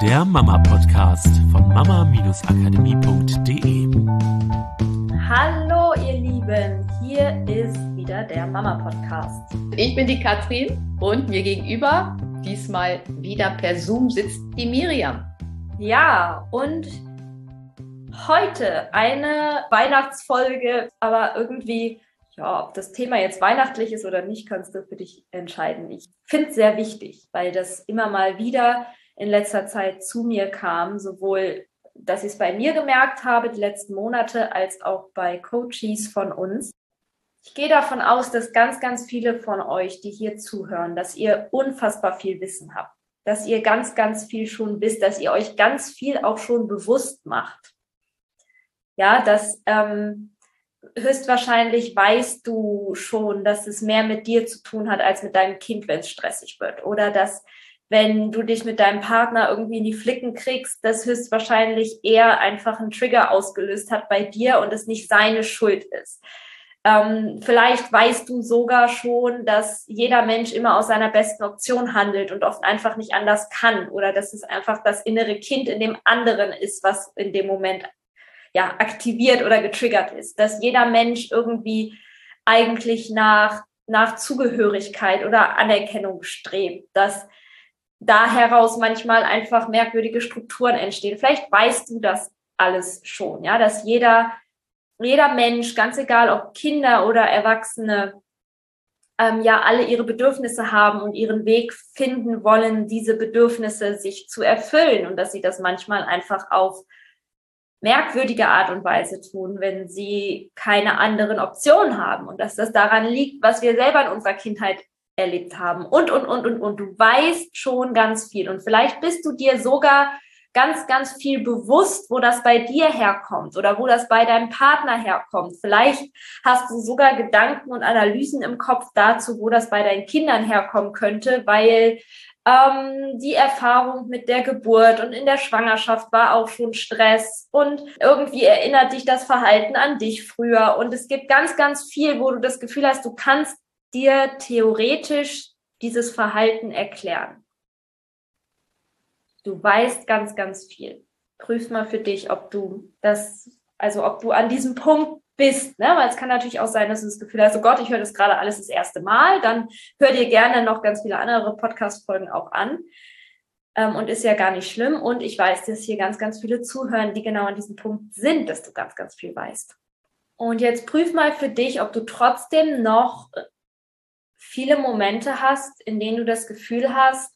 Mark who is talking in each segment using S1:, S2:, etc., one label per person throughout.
S1: der Mama-Podcast von mama-akademie.de.
S2: Hallo, ihr Lieben, hier ist wieder der Mama-Podcast.
S3: Ich bin die Katrin und mir gegenüber, diesmal wieder per Zoom, sitzt die Miriam.
S2: Ja, und heute eine Weihnachtsfolge, aber irgendwie ja, ob das Thema jetzt weihnachtlich ist oder nicht, kannst du für dich entscheiden. Ich finde es sehr wichtig, weil das immer mal wieder in letzter Zeit zu mir kam, sowohl, dass ich es bei mir gemerkt habe, die letzten Monate, als auch bei Coaches von uns. Ich gehe davon aus, dass ganz, ganz viele von euch, die hier zuhören, dass ihr unfassbar viel Wissen habt, dass ihr ganz, ganz viel schon wisst, dass ihr euch ganz viel auch schon bewusst macht. Ja, dass ähm, höchstwahrscheinlich weißt du schon, dass es mehr mit dir zu tun hat als mit deinem Kind, wenn es stressig wird. Oder dass, wenn du dich mit deinem Partner irgendwie in die Flicken kriegst, das höchstwahrscheinlich eher einfach einen Trigger ausgelöst hat bei dir und es nicht seine Schuld ist. Ähm, vielleicht weißt du sogar schon, dass jeder Mensch immer aus seiner besten Option handelt und oft einfach nicht anders kann oder dass es einfach das innere Kind in dem anderen ist, was in dem Moment ja, aktiviert oder getriggert ist, dass jeder Mensch irgendwie eigentlich nach, nach Zugehörigkeit oder Anerkennung strebt, dass da heraus manchmal einfach merkwürdige Strukturen entstehen. Vielleicht weißt du das alles schon, ja, dass jeder, jeder Mensch, ganz egal ob Kinder oder Erwachsene, ähm, ja alle ihre Bedürfnisse haben und ihren Weg finden wollen, diese Bedürfnisse sich zu erfüllen und dass sie das manchmal einfach auf merkwürdige Art und Weise tun, wenn sie keine anderen Optionen haben und dass das daran liegt, was wir selber in unserer Kindheit erlebt haben und, und, und, und, und. Du weißt schon ganz viel und vielleicht bist du dir sogar ganz, ganz viel bewusst, wo das bei dir herkommt oder wo das bei deinem Partner herkommt. Vielleicht hast du sogar Gedanken und Analysen im Kopf dazu, wo das bei deinen Kindern herkommen könnte, weil ähm, die Erfahrung mit der Geburt und in der Schwangerschaft war auch schon Stress und irgendwie erinnert dich das Verhalten an dich früher. Und es gibt ganz, ganz viel, wo du das Gefühl hast, du kannst dir theoretisch dieses Verhalten erklären. Du weißt ganz, ganz viel. Prüf mal für dich, ob du das, also ob du an diesem Punkt bist. Ne? Weil es kann natürlich auch sein, dass du das Gefühl hast, oh Gott, ich höre das gerade alles das erste Mal. Dann hör dir gerne noch ganz viele andere Podcast-Folgen auch an. Ähm, und ist ja gar nicht schlimm. Und ich weiß, dass hier ganz, ganz viele zuhören, die genau an diesem Punkt sind, dass du ganz, ganz viel weißt. Und jetzt prüf mal für dich, ob du trotzdem noch viele Momente hast, in denen du das Gefühl hast,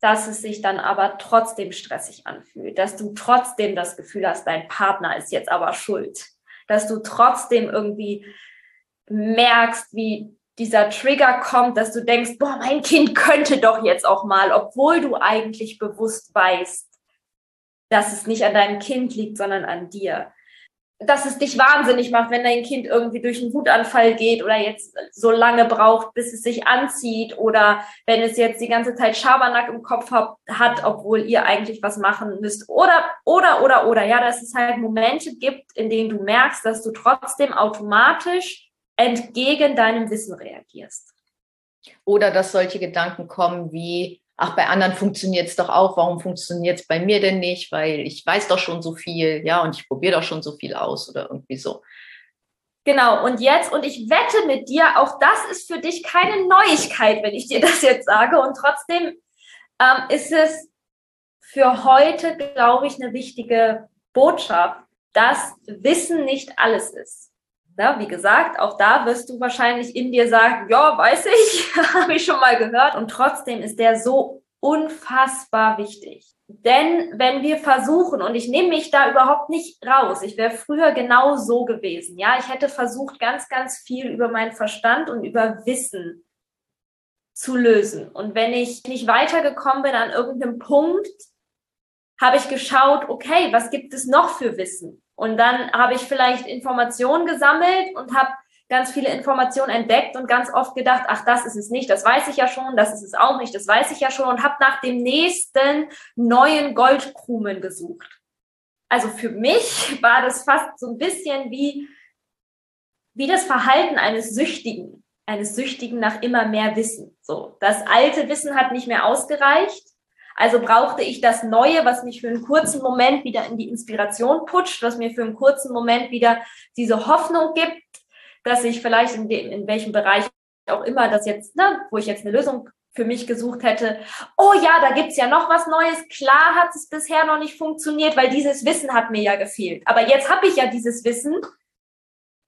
S2: dass es sich dann aber trotzdem stressig anfühlt, dass du trotzdem das Gefühl hast, dein Partner ist jetzt aber schuld dass du trotzdem irgendwie merkst, wie dieser Trigger kommt, dass du denkst, boah, mein Kind könnte doch jetzt auch mal, obwohl du eigentlich bewusst weißt, dass es nicht an deinem Kind liegt, sondern an dir dass es dich wahnsinnig macht, wenn dein Kind irgendwie durch einen Wutanfall geht oder jetzt so lange braucht, bis es sich anzieht oder wenn es jetzt die ganze Zeit Schabernack im Kopf hat, obwohl ihr eigentlich was machen müsst. Oder, oder, oder, oder. Ja, dass es halt Momente gibt, in denen du merkst, dass du trotzdem automatisch entgegen deinem Wissen reagierst.
S3: Oder dass solche Gedanken kommen wie, ach, bei anderen funktioniert es doch auch, warum funktioniert es bei mir denn nicht? Weil ich weiß doch schon so viel, ja, und ich probiere doch schon so viel aus oder irgendwie so.
S2: Genau, und jetzt, und ich wette mit dir, auch das ist für dich keine Neuigkeit, wenn ich dir das jetzt sage. Und trotzdem ähm, ist es für heute, glaube ich, eine wichtige Botschaft, dass Wissen nicht alles ist. Ja, wie gesagt, auch da wirst du wahrscheinlich in dir sagen, ja, weiß ich, habe ich schon mal gehört. Und trotzdem ist der so unfassbar wichtig. Denn wenn wir versuchen, und ich nehme mich da überhaupt nicht raus, ich wäre früher genau so gewesen, ja, ich hätte versucht, ganz, ganz viel über meinen Verstand und über Wissen zu lösen. Und wenn ich nicht weitergekommen bin an irgendeinem Punkt, habe ich geschaut, okay, was gibt es noch für Wissen? Und dann habe ich vielleicht Informationen gesammelt und habe ganz viele Informationen entdeckt und ganz oft gedacht, ach, das ist es nicht, das weiß ich ja schon, das ist es auch nicht, das weiß ich ja schon und habe nach dem nächsten neuen Goldkrumen gesucht. Also für mich war das fast so ein bisschen wie, wie das Verhalten eines Süchtigen, eines Süchtigen nach immer mehr Wissen. So, das alte Wissen hat nicht mehr ausgereicht Also brauchte ich das Neue, was mich für einen kurzen Moment wieder in die Inspiration putscht, was mir für einen kurzen Moment wieder diese Hoffnung gibt, dass ich vielleicht in, dem, in welchem Bereich auch immer das jetzt, ne, wo ich jetzt eine Lösung für mich gesucht hätte, oh ja, da gibt's ja noch was Neues. Klar hat es bisher noch nicht funktioniert, weil dieses Wissen hat mir ja gefehlt. Aber jetzt habe ich ja dieses Wissen.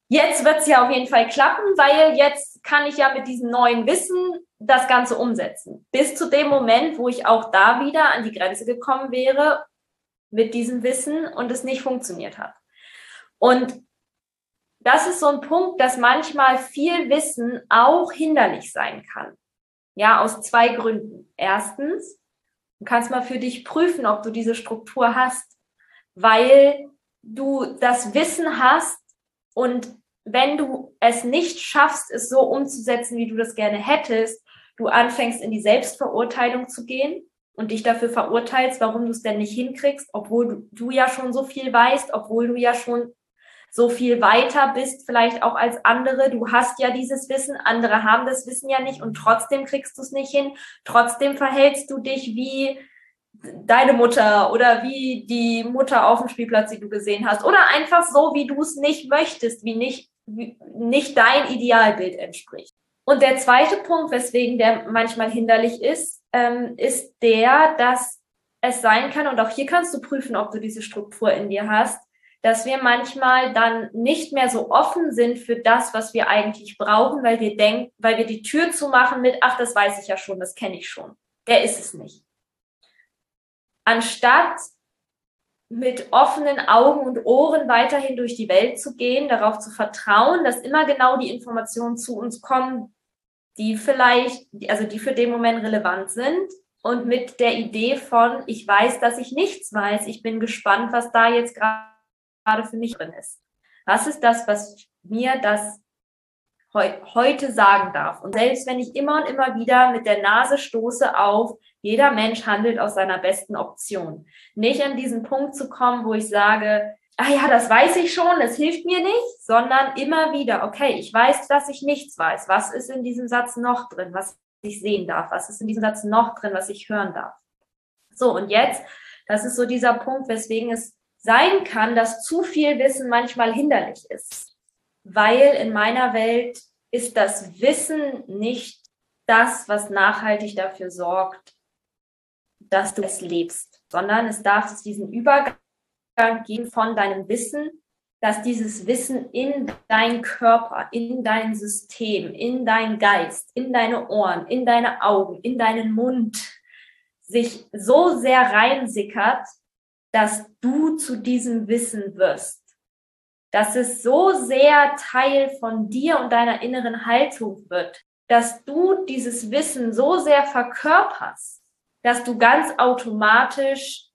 S2: Jetzt wird's ja auf jeden Fall klappen, weil jetzt kann ich ja mit diesem neuen Wissen das Ganze umsetzen. Bis zu dem Moment, wo ich auch da wieder an die Grenze gekommen wäre mit diesem Wissen und es nicht funktioniert hat. Und das ist so ein Punkt, dass manchmal viel Wissen auch hinderlich sein kann. Ja, aus zwei Gründen. Erstens, du kannst mal für dich prüfen, ob du diese Struktur hast, weil du das Wissen hast und wenn du es nicht schaffst, es so umzusetzen, wie du das gerne hättest, du anfängst in die Selbstverurteilung zu gehen und dich dafür verurteilst, warum du es denn nicht hinkriegst, obwohl du, du ja schon so viel weißt, obwohl du ja schon so viel weiter bist, vielleicht auch als andere. Du hast ja dieses Wissen, andere haben das Wissen ja nicht und trotzdem kriegst du es nicht hin. Trotzdem verhältst du dich wie deine Mutter oder wie die Mutter auf dem Spielplatz, die du gesehen hast oder einfach so, wie du es nicht möchtest, wie nicht, nicht dein Idealbild entspricht. Und der zweite Punkt, weswegen der manchmal hinderlich ist, ähm, ist der, dass es sein kann, und auch hier kannst du prüfen, ob du diese Struktur in dir hast, dass wir manchmal dann nicht mehr so offen sind für das, was wir eigentlich brauchen, weil wir denken, weil wir die Tür zumachen mit, ach, das weiß ich ja schon, das kenne ich schon. Der ist es nicht. Anstatt mit offenen Augen und Ohren weiterhin durch die Welt zu gehen, darauf zu vertrauen, dass immer genau die Informationen zu uns kommen, die vielleicht, also die für den Moment relevant sind und mit der Idee von, ich weiß, dass ich nichts weiß, ich bin gespannt, was da jetzt gerade für mich drin ist. Was ist das, was mir das heu heute sagen darf? Und selbst wenn ich immer und immer wieder mit der Nase stoße auf, jeder Mensch handelt aus seiner besten Option. Nicht an diesen Punkt zu kommen, wo ich sage, ah ja, das weiß ich schon, das hilft mir nicht, sondern immer wieder, okay, ich weiß, dass ich nichts weiß. Was ist in diesem Satz noch drin, was ich sehen darf? Was ist in diesem Satz noch drin, was ich hören darf? So, und jetzt, das ist so dieser Punkt, weswegen es sein kann, dass zu viel Wissen manchmal hinderlich ist. Weil in meiner Welt ist das Wissen nicht das, was nachhaltig dafür sorgt, dass du es lebst, sondern es darf diesen Übergang geben von deinem Wissen, dass dieses Wissen in dein Körper, in dein System, in dein Geist, in deine Ohren, in deine Augen, in deinen Mund sich so sehr reinsickert, dass du zu diesem Wissen wirst. Dass es so sehr Teil von dir und deiner inneren Haltung wird, dass du dieses Wissen so sehr verkörperst, dass du ganz automatisch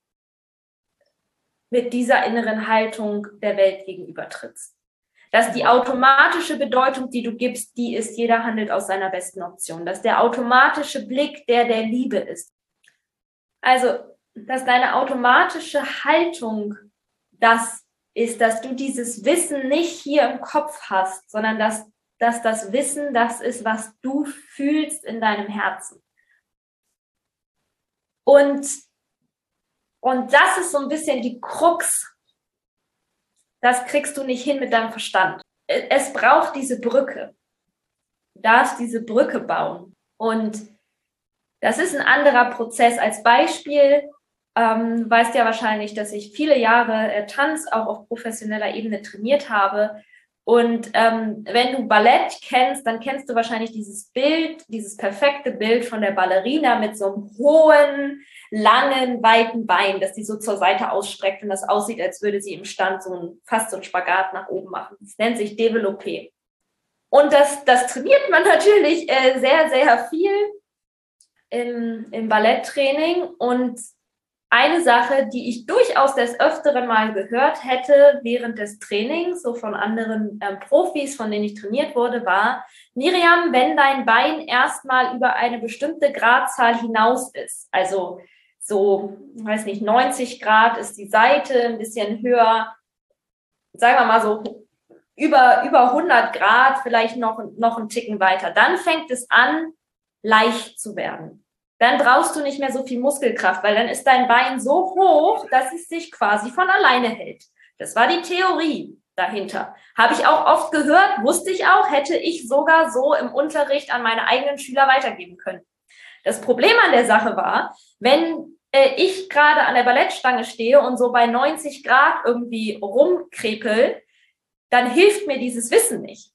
S2: mit dieser inneren Haltung der Welt gegenüber trittst. Dass die automatische Bedeutung, die du gibst, die ist, jeder handelt aus seiner besten Option. Dass der automatische Blick der der Liebe ist. Also dass deine automatische Haltung das ist, dass du dieses Wissen nicht hier im Kopf hast, sondern dass, dass das Wissen das ist, was du fühlst in deinem Herzen. Und, und das ist so ein bisschen die Krux. Das kriegst du nicht hin mit deinem Verstand. Es braucht diese Brücke. Du darfst diese Brücke bauen. Und das ist ein anderer Prozess. Als Beispiel, ähm, weißt ja wahrscheinlich, dass ich viele Jahre äh, Tanz auch auf professioneller Ebene trainiert habe. Und ähm, wenn du Ballett kennst, dann kennst du wahrscheinlich dieses Bild, dieses perfekte Bild von der Ballerina mit so einem hohen, langen, weiten Bein, das die so zur Seite ausstreckt und das aussieht, als würde sie im Stand so ein, fast so ein Spagat nach oben machen. Das nennt sich Développé. Und das, das trainiert man natürlich äh, sehr, sehr viel im, im Balletttraining und eine Sache, die ich durchaus des Öfteren mal gehört hätte während des Trainings, so von anderen ähm, Profis, von denen ich trainiert wurde, war, Miriam, wenn dein Bein erstmal über eine bestimmte Gradzahl hinaus ist, also so, weiß nicht, 90 Grad ist die Seite, ein bisschen höher, sagen wir mal so über, über 100 Grad, vielleicht noch, noch einen Ticken weiter, dann fängt es an, leicht zu werden dann brauchst du nicht mehr so viel Muskelkraft, weil dann ist dein Bein so hoch, dass es sich quasi von alleine hält. Das war die Theorie dahinter. Habe ich auch oft gehört, wusste ich auch, hätte ich sogar so im Unterricht an meine eigenen Schüler weitergeben können. Das Problem an der Sache war, wenn äh, ich gerade an der Ballettstange stehe und so bei 90 Grad irgendwie rumkrepel, dann hilft mir dieses Wissen nicht.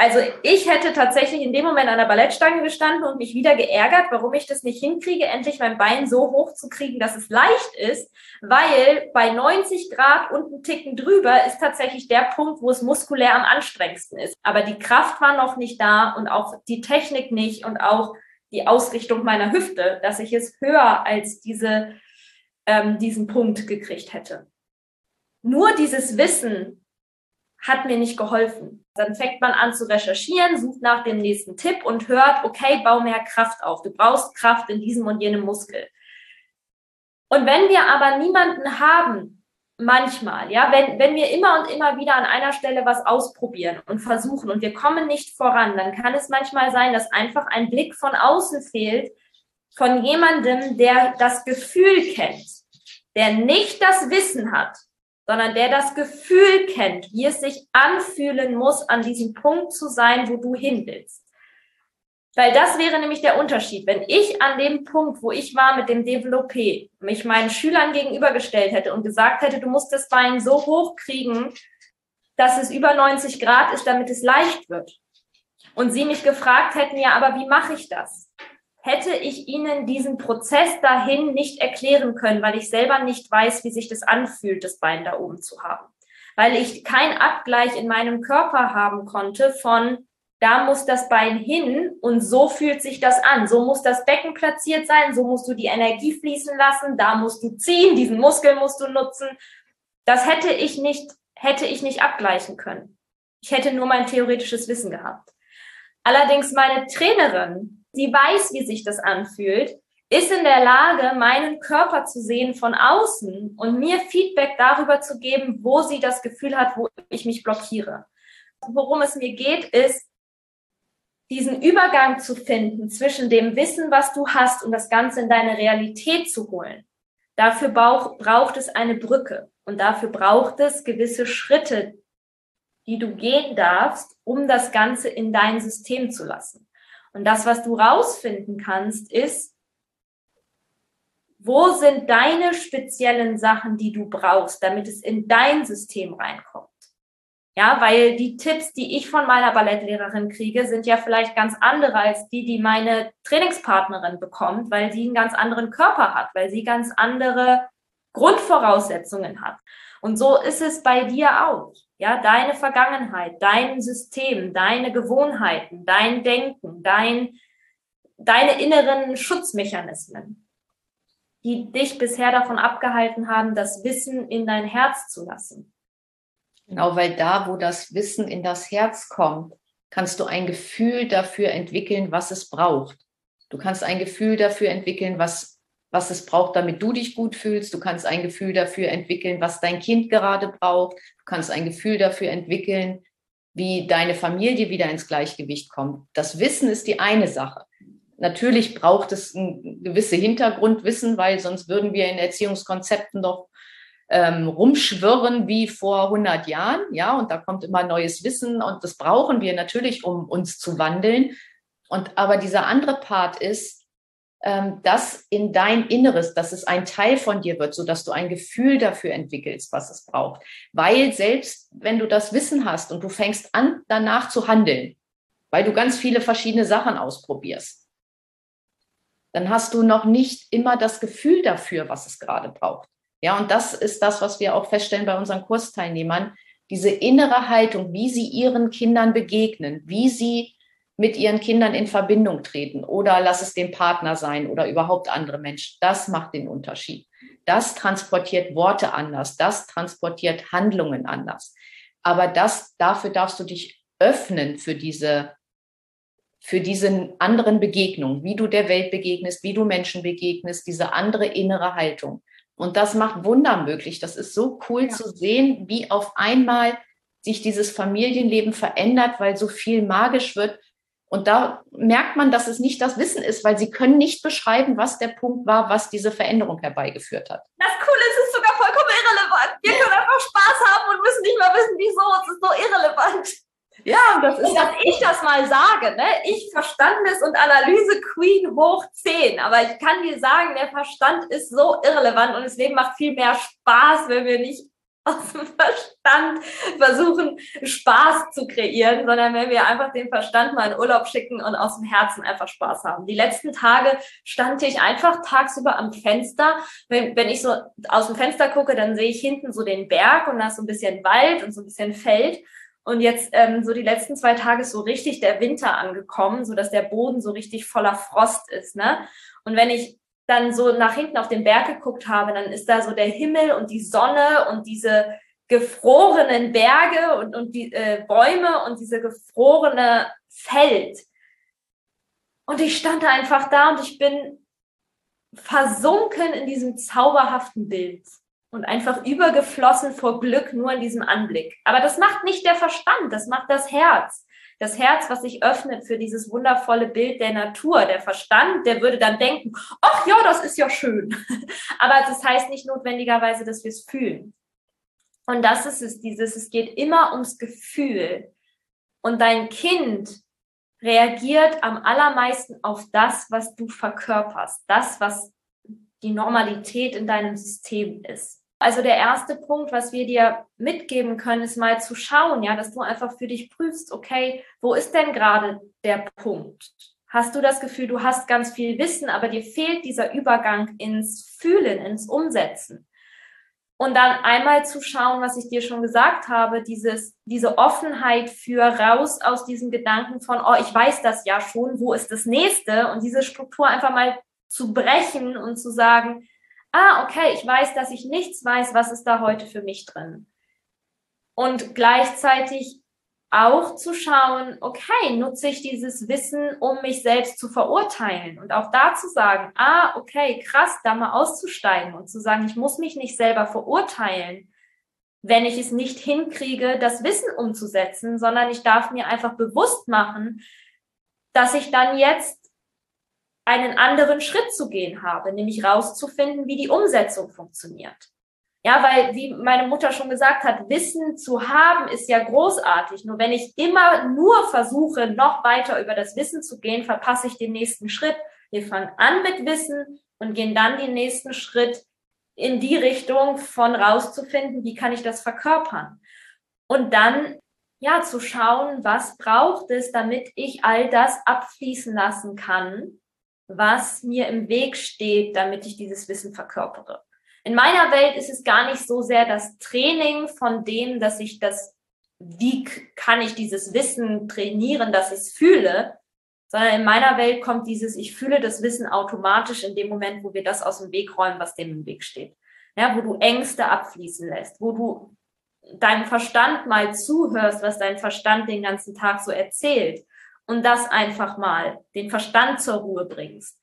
S2: Also ich hätte tatsächlich in dem Moment an der Ballettstange gestanden und mich wieder geärgert, warum ich das nicht hinkriege, endlich mein Bein so hoch zu kriegen, dass es leicht ist, weil bei 90 Grad und ein Ticken drüber ist tatsächlich der Punkt, wo es muskulär am anstrengendsten ist. Aber die Kraft war noch nicht da und auch die Technik nicht und auch die Ausrichtung meiner Hüfte, dass ich es höher als diese, ähm, diesen Punkt gekriegt hätte. Nur dieses Wissen hat mir nicht geholfen. Dann fängt man an zu recherchieren, sucht nach dem nächsten Tipp und hört, okay, bau mehr Kraft auf. Du brauchst Kraft in diesem und jenem Muskel. Und wenn wir aber niemanden haben, manchmal, ja, wenn, wenn wir immer und immer wieder an einer Stelle was ausprobieren und versuchen und wir kommen nicht voran, dann kann es manchmal sein, dass einfach ein Blick von außen fehlt von jemandem, der das Gefühl kennt, der nicht das Wissen hat, sondern der das Gefühl kennt, wie es sich anfühlen muss, an diesem Punkt zu sein, wo du hin willst. Weil das wäre nämlich der Unterschied. Wenn ich an dem Punkt, wo ich war mit dem Developpé, mich meinen Schülern gegenübergestellt hätte und gesagt hätte, du musst das Bein so hoch kriegen, dass es über 90 Grad ist, damit es leicht wird. Und sie mich gefragt hätten, ja, aber wie mache ich das? Hätte ich ihnen diesen Prozess dahin nicht erklären können, weil ich selber nicht weiß, wie sich das anfühlt, das Bein da oben zu haben. Weil ich keinen Abgleich in meinem Körper haben konnte von, da muss das Bein hin und so fühlt sich das an. So muss das Becken platziert sein, so musst du die Energie fließen lassen, da musst du ziehen, diesen Muskel musst du nutzen. Das hätte ich nicht, hätte ich nicht abgleichen können. Ich hätte nur mein theoretisches Wissen gehabt. Allerdings meine Trainerin, die weiß, wie sich das anfühlt, ist in der Lage, meinen Körper zu sehen von außen und mir Feedback darüber zu geben, wo sie das Gefühl hat, wo ich mich blockiere. Worum es mir geht, ist, diesen Übergang zu finden zwischen dem Wissen, was du hast und das Ganze in deine Realität zu holen. Dafür brauch, braucht es eine Brücke und dafür braucht es gewisse Schritte, die du gehen darfst, um das Ganze in dein System zu lassen. Und das, was du rausfinden kannst, ist, wo sind deine speziellen Sachen, die du brauchst, damit es in dein System reinkommt. Ja, weil die Tipps, die ich von meiner Ballettlehrerin kriege, sind ja vielleicht ganz andere als die, die meine Trainingspartnerin bekommt, weil sie einen ganz anderen Körper hat, weil sie ganz andere Grundvoraussetzungen hat. Und so ist es bei dir auch. Ja, deine Vergangenheit, dein System, deine Gewohnheiten, dein Denken, dein, deine inneren Schutzmechanismen, die dich bisher davon abgehalten haben, das Wissen in dein Herz zu lassen.
S3: Genau, weil da, wo das Wissen in das Herz kommt, kannst du ein Gefühl dafür entwickeln, was es braucht. Du kannst ein Gefühl dafür entwickeln, was, was es braucht, damit du dich gut fühlst. Du kannst ein Gefühl dafür entwickeln, was dein Kind gerade braucht. Du kannst ein Gefühl dafür entwickeln, wie deine Familie wieder ins Gleichgewicht kommt. Das Wissen ist die eine Sache. Natürlich braucht es ein gewisse Hintergrundwissen, weil sonst würden wir in Erziehungskonzepten doch ähm, rumschwirren wie vor 100 Jahren. Ja, und da kommt immer neues Wissen und das brauchen wir natürlich, um uns zu wandeln. Und aber dieser andere Part ist, das in dein Inneres, dass es ein Teil von dir wird, so dass du ein Gefühl dafür entwickelst, was es braucht. Weil selbst wenn du das Wissen hast und du fängst an, danach zu handeln, weil du ganz viele verschiedene Sachen ausprobierst, dann hast du noch nicht immer das Gefühl dafür, was es gerade braucht. Ja, und das ist das, was wir auch feststellen bei unseren Kursteilnehmern. Diese innere Haltung, wie sie ihren Kindern begegnen, wie sie mit ihren Kindern in Verbindung treten oder lass es den Partner sein oder überhaupt andere Menschen. Das macht den Unterschied. Das transportiert Worte anders. Das transportiert Handlungen anders. Aber das, dafür darfst du dich öffnen für diese, für diese anderen Begegnungen, wie du der Welt begegnest, wie du Menschen begegnest, diese andere innere Haltung. Und das macht Wunder möglich. Das ist so cool ja. zu sehen, wie auf einmal sich dieses Familienleben verändert, weil so viel magisch wird. Und da merkt man, dass es nicht das Wissen ist, weil sie können nicht beschreiben, was der Punkt war, was diese Veränderung herbeigeführt hat.
S2: Das Coole ist, es ist sogar vollkommen irrelevant. Wir können einfach Spaß haben und müssen nicht mal wissen, wieso. Es ist so irrelevant. Ja, das ist, dass ich das mal sage, ne? Ich Verstandes- und Analyse-Queen hoch 10. Aber ich kann dir sagen, der Verstand ist so irrelevant und das Leben macht viel mehr Spaß, wenn wir nicht aus dem Verstand versuchen, Spaß zu kreieren, sondern wenn wir einfach den Verstand mal in Urlaub schicken und aus dem Herzen einfach Spaß haben. Die letzten Tage stand ich einfach tagsüber am Fenster. Wenn, wenn ich so aus dem Fenster gucke, dann sehe ich hinten so den Berg und da ist so ein bisschen Wald und so ein bisschen Feld. Und jetzt ähm, so die letzten zwei Tage ist so richtig der Winter angekommen, so dass der Boden so richtig voller Frost ist. Ne? Und wenn ich dann so nach hinten auf den Berg geguckt habe, dann ist da so der Himmel und die Sonne und diese gefrorenen Berge und, und die äh, Bäume und diese gefrorene Feld. Und ich stand einfach da und ich bin versunken in diesem zauberhaften Bild und einfach übergeflossen vor Glück nur in diesem Anblick. Aber das macht nicht der Verstand, das macht das Herz das Herz, was sich öffnet für dieses wundervolle Bild der Natur. Der Verstand, der würde dann denken, ach ja, das ist ja schön. Aber das heißt nicht notwendigerweise, dass wir es fühlen. Und das ist es, dieses, es geht immer ums Gefühl. Und dein Kind reagiert am allermeisten auf das, was du verkörperst, das, was die Normalität in deinem System ist. Also der erste Punkt, was wir dir mitgeben können, ist mal zu schauen, ja, dass du einfach für dich prüfst, okay, wo ist denn gerade der Punkt? Hast du das Gefühl, du hast ganz viel Wissen, aber dir fehlt dieser Übergang ins Fühlen, ins Umsetzen? Und dann einmal zu schauen, was ich dir schon gesagt habe, dieses, diese Offenheit für raus aus diesem Gedanken von, oh, ich weiß das ja schon, wo ist das nächste? Und diese Struktur einfach mal zu brechen und zu sagen, ah, okay, ich weiß, dass ich nichts weiß, was ist da heute für mich drin? Und gleichzeitig auch zu schauen, okay, nutze ich dieses Wissen, um mich selbst zu verurteilen und auch da zu sagen, ah, okay, krass, da mal auszusteigen und zu sagen, ich muss mich nicht selber verurteilen, wenn ich es nicht hinkriege, das Wissen umzusetzen, sondern ich darf mir einfach bewusst machen, dass ich dann jetzt einen anderen Schritt zu gehen habe, nämlich rauszufinden, wie die Umsetzung funktioniert. Ja, weil, wie meine Mutter schon gesagt hat, Wissen zu haben ist ja großartig. Nur wenn ich immer nur versuche, noch weiter über das Wissen zu gehen, verpasse ich den nächsten Schritt. Wir fangen an mit Wissen und gehen dann den nächsten Schritt in die Richtung von rauszufinden, wie kann ich das verkörpern. Und dann, ja, zu schauen, was braucht es, damit ich all das abfließen lassen kann, was mir im Weg steht, damit ich dieses Wissen verkörpere. In meiner Welt ist es gar nicht so sehr das Training von dem, dass ich das, wie kann ich dieses Wissen trainieren, dass ich es fühle, sondern in meiner Welt kommt dieses, ich fühle das Wissen automatisch in dem Moment, wo wir das aus dem Weg räumen, was dem im Weg steht. Ja, wo du Ängste abfließen lässt, wo du deinem Verstand mal zuhörst, was dein Verstand den ganzen Tag so erzählt und das einfach mal den Verstand zur Ruhe bringst,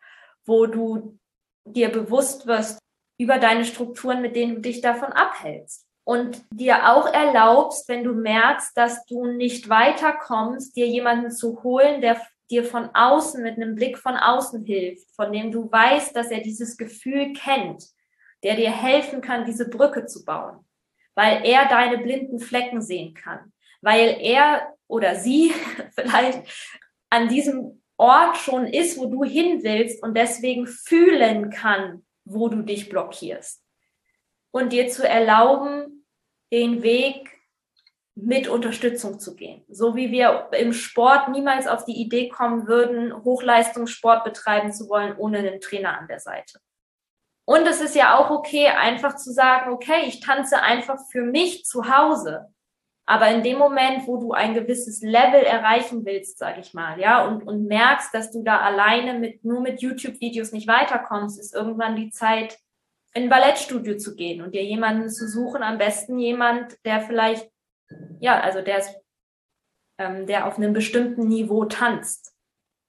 S2: wo du dir bewusst wirst über deine Strukturen, mit denen du dich davon abhältst. Und dir auch erlaubst, wenn du merkst, dass du nicht weiterkommst, dir jemanden zu holen, der dir von außen, mit einem Blick von außen hilft, von dem du weißt, dass er dieses Gefühl kennt, der dir helfen kann, diese Brücke zu bauen, weil er deine blinden Flecken sehen kann, weil er oder sie vielleicht an diesem Ort schon ist, wo du hin willst und deswegen fühlen kann, wo du dich blockierst. Und dir zu erlauben, den Weg mit Unterstützung zu gehen. So wie wir im Sport niemals auf die Idee kommen würden, Hochleistungssport betreiben zu wollen, ohne einen Trainer an der Seite. Und es ist ja auch okay, einfach zu sagen, okay, ich tanze einfach für mich zu Hause. Aber in dem Moment, wo du ein gewisses Level erreichen willst, sag ich mal, ja, und, und merkst, dass du da alleine mit, nur mit YouTube-Videos nicht weiterkommst, ist irgendwann die Zeit, in ein Ballettstudio zu gehen und dir jemanden zu suchen, am besten jemand, der vielleicht, ja, also der ist, ähm, der auf einem bestimmten Niveau tanzt.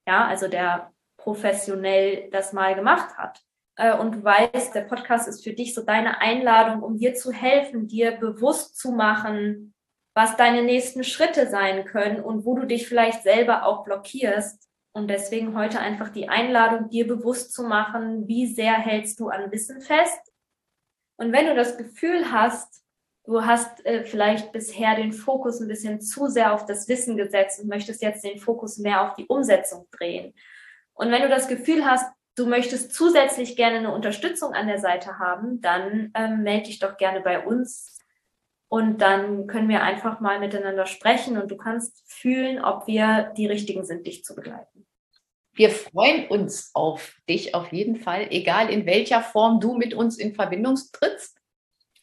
S2: Ja, also der professionell das mal gemacht hat. Äh, und du weißt, der Podcast ist für dich so deine Einladung, um dir zu helfen, dir bewusst zu machen, was deine nächsten Schritte sein können und wo du dich vielleicht selber auch blockierst. Und deswegen heute einfach die Einladung, dir bewusst zu machen, wie sehr hältst du an Wissen fest. Und wenn du das Gefühl hast, du hast äh, vielleicht bisher den Fokus ein bisschen zu sehr auf das Wissen gesetzt und möchtest jetzt den Fokus mehr auf die Umsetzung drehen. Und wenn du das Gefühl hast, du möchtest zusätzlich gerne eine Unterstützung an der Seite haben, dann ähm, melde dich doch gerne bei uns und dann können wir einfach mal miteinander sprechen und du kannst fühlen, ob wir die Richtigen sind, dich zu begleiten.
S3: Wir freuen uns auf dich auf jeden Fall, egal in welcher Form du mit uns in Verbindung trittst.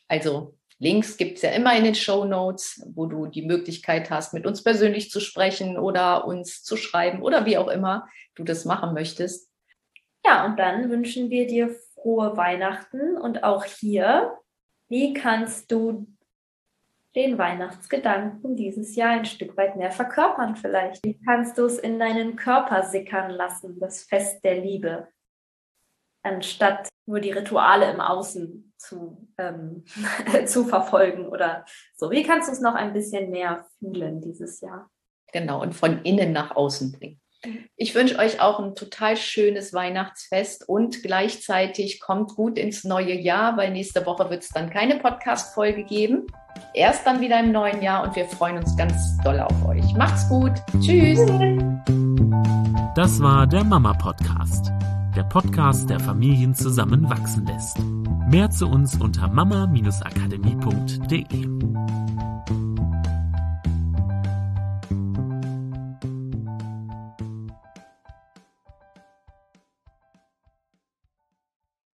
S3: Also Links gibt es ja immer in den Show Notes, wo du die Möglichkeit hast, mit uns persönlich zu sprechen oder uns zu schreiben oder wie auch immer du das machen möchtest.
S2: Ja, und dann wünschen wir dir frohe Weihnachten und auch hier, wie kannst du den Weihnachtsgedanken dieses Jahr ein Stück weit mehr verkörpern vielleicht? Wie kannst du es in deinen Körper sickern lassen, das Fest der Liebe, anstatt nur die Rituale im Außen zu, ähm, zu verfolgen oder so? Wie kannst du es noch ein bisschen mehr fühlen dieses Jahr?
S3: Genau, und von innen nach außen bringen. Ich wünsche euch auch ein total schönes Weihnachtsfest und gleichzeitig kommt gut ins neue Jahr, weil nächste Woche wird es dann keine Podcast-Folge geben. Erst dann wieder im neuen Jahr und wir freuen uns ganz doll auf euch. Macht's gut. Tschüss.
S1: Das war der Mama Podcast. Der Podcast, der Familien zusammenwachsen lässt. Mehr zu uns unter mama-akademie.de.